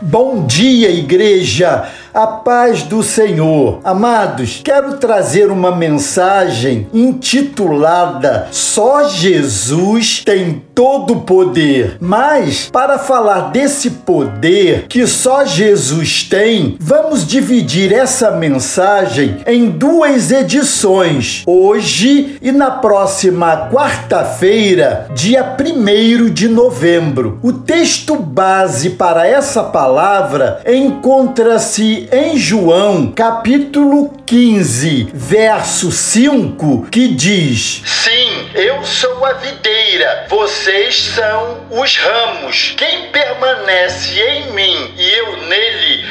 Bom dia, igreja! A paz do Senhor. Amados, quero trazer uma mensagem intitulada Só Jesus tem todo o poder. Mas, para falar desse poder que só Jesus tem, vamos dividir essa mensagem em duas edições, hoje e na próxima quarta-feira, dia 1 de novembro. O texto base para essa palavra encontra-se em João, capítulo 15, verso 5, que diz: Sim, eu sou a videira, vocês são os ramos. Quem permanece em mim e eu nele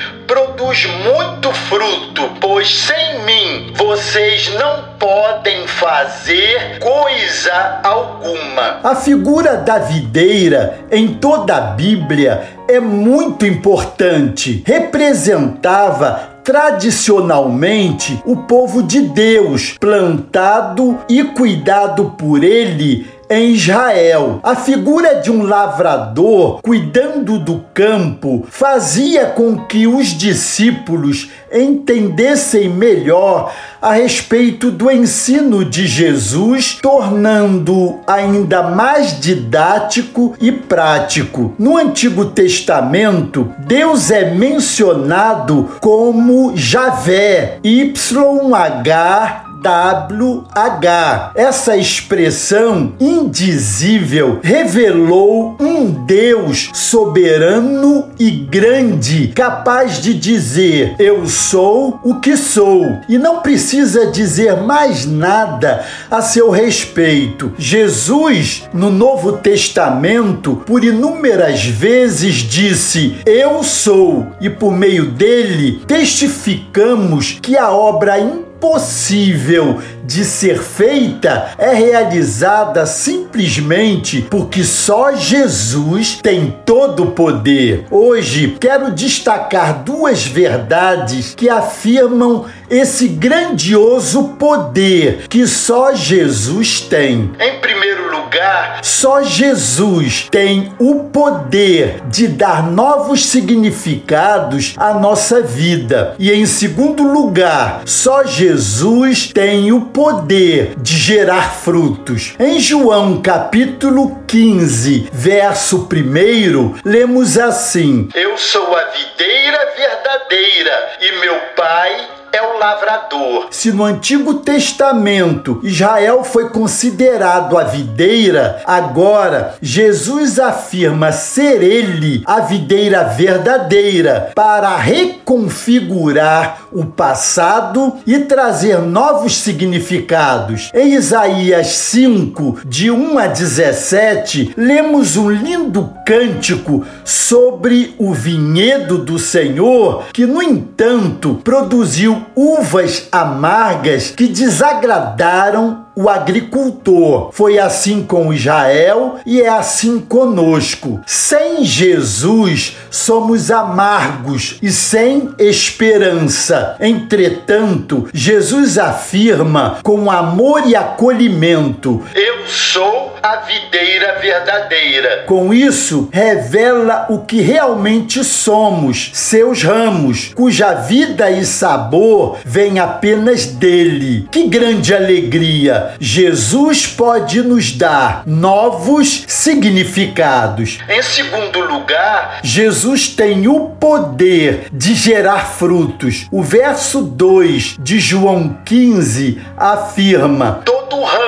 produz muito fruto, pois sem mim vocês não podem fazer coisa alguma. A figura da videira em toda a Bíblia é muito importante. Representava tradicionalmente o povo de Deus, plantado e cuidado por ele em Israel. A figura de um lavrador cuidando do campo fazia com que os discípulos entendessem melhor a respeito do ensino de Jesus, tornando ainda mais didático e prático. No Antigo Testamento, Deus é mencionado como Javé, YH WH. Essa expressão indizível revelou um Deus soberano e grande, capaz de dizer: Eu sou o que sou, e não precisa dizer mais nada a seu respeito. Jesus, no Novo Testamento, por inúmeras vezes disse: Eu sou, e por meio dele testificamos que a obra impossível de ser feita é realizada simplesmente porque só Jesus tem todo o poder. Hoje quero destacar duas verdades que afirmam esse grandioso poder que só Jesus tem. Em primeiro lugar, só Jesus tem o poder de dar novos significados à nossa vida. E em segundo lugar, só Jesus tem o poder de gerar frutos. Em João capítulo 15, verso 1, lemos assim: Eu sou a videira verdadeira e meu pai é o lavrador. Se no Antigo Testamento Israel foi considerado a videira, agora Jesus afirma ser ele a videira verdadeira para reconfigurar o passado e trazer novos significados. Em Isaías 5, de 1 a 17, lemos um lindo cântico sobre o vinhedo do Senhor, que, no entanto, produziu uvas amargas que desagradaram o agricultor. Foi assim com Israel e é assim conosco. Sem Jesus somos amargos e sem esperança. Entretanto, Jesus afirma com amor e acolhimento: Eu sou a videira verdadeira. Com isso, revela o que realmente somos, seus ramos, cuja vida e sabor vem apenas dele. Que grande alegria! Jesus pode nos dar novos significados. Em segundo lugar, Jesus tem o poder de gerar frutos. O verso 2 de João 15 afirma: Todo ramo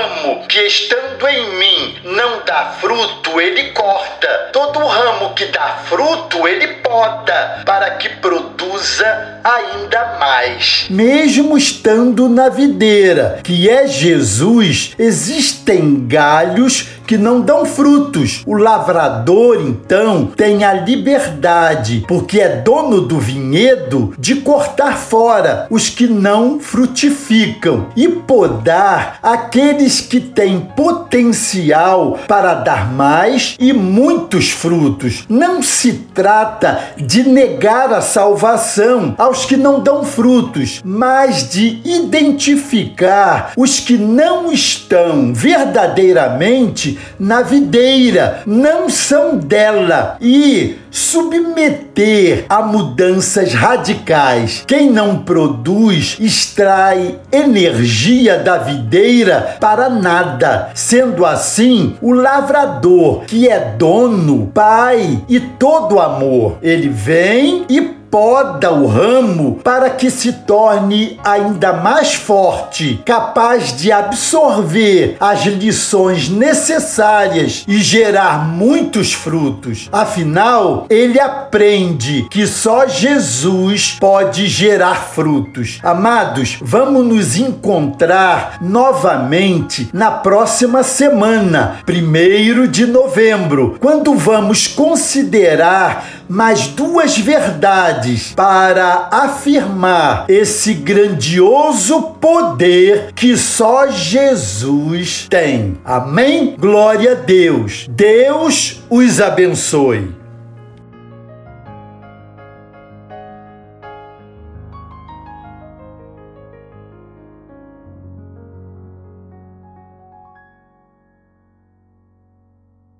que estando em mim não dá fruto, ele corta. Todo ramo que dá fruto, ele poda, para que produza ainda mais. Mesmo estando na videira, que é Jesus, existem galhos que não dão frutos. O lavrador, então, tem a liberdade, porque é dono do vinhedo, de cortar fora os que não frutificam e podar aqueles que têm potencial para dar mais e muitos frutos. Não se trata de negar a salvação aos que não dão frutos, mas de identificar os que não estão verdadeiramente na videira, não são dela e submeter a mudanças radicais. Quem não produz extrai energia da videira para nada. Sendo assim, o lavrador, que é dono, pai e todo amor, ele vem e poda o ramo para que se torne ainda mais forte, capaz de absorver as lições necessárias e gerar muitos frutos. Afinal, ele aprende que só Jesus pode gerar frutos. Amados, vamos nos encontrar novamente na próxima semana, primeiro de novembro, quando vamos considerar mais duas verdades para afirmar esse grandioso poder que só Jesus tem. Amém? Glória a Deus. Deus os abençoe.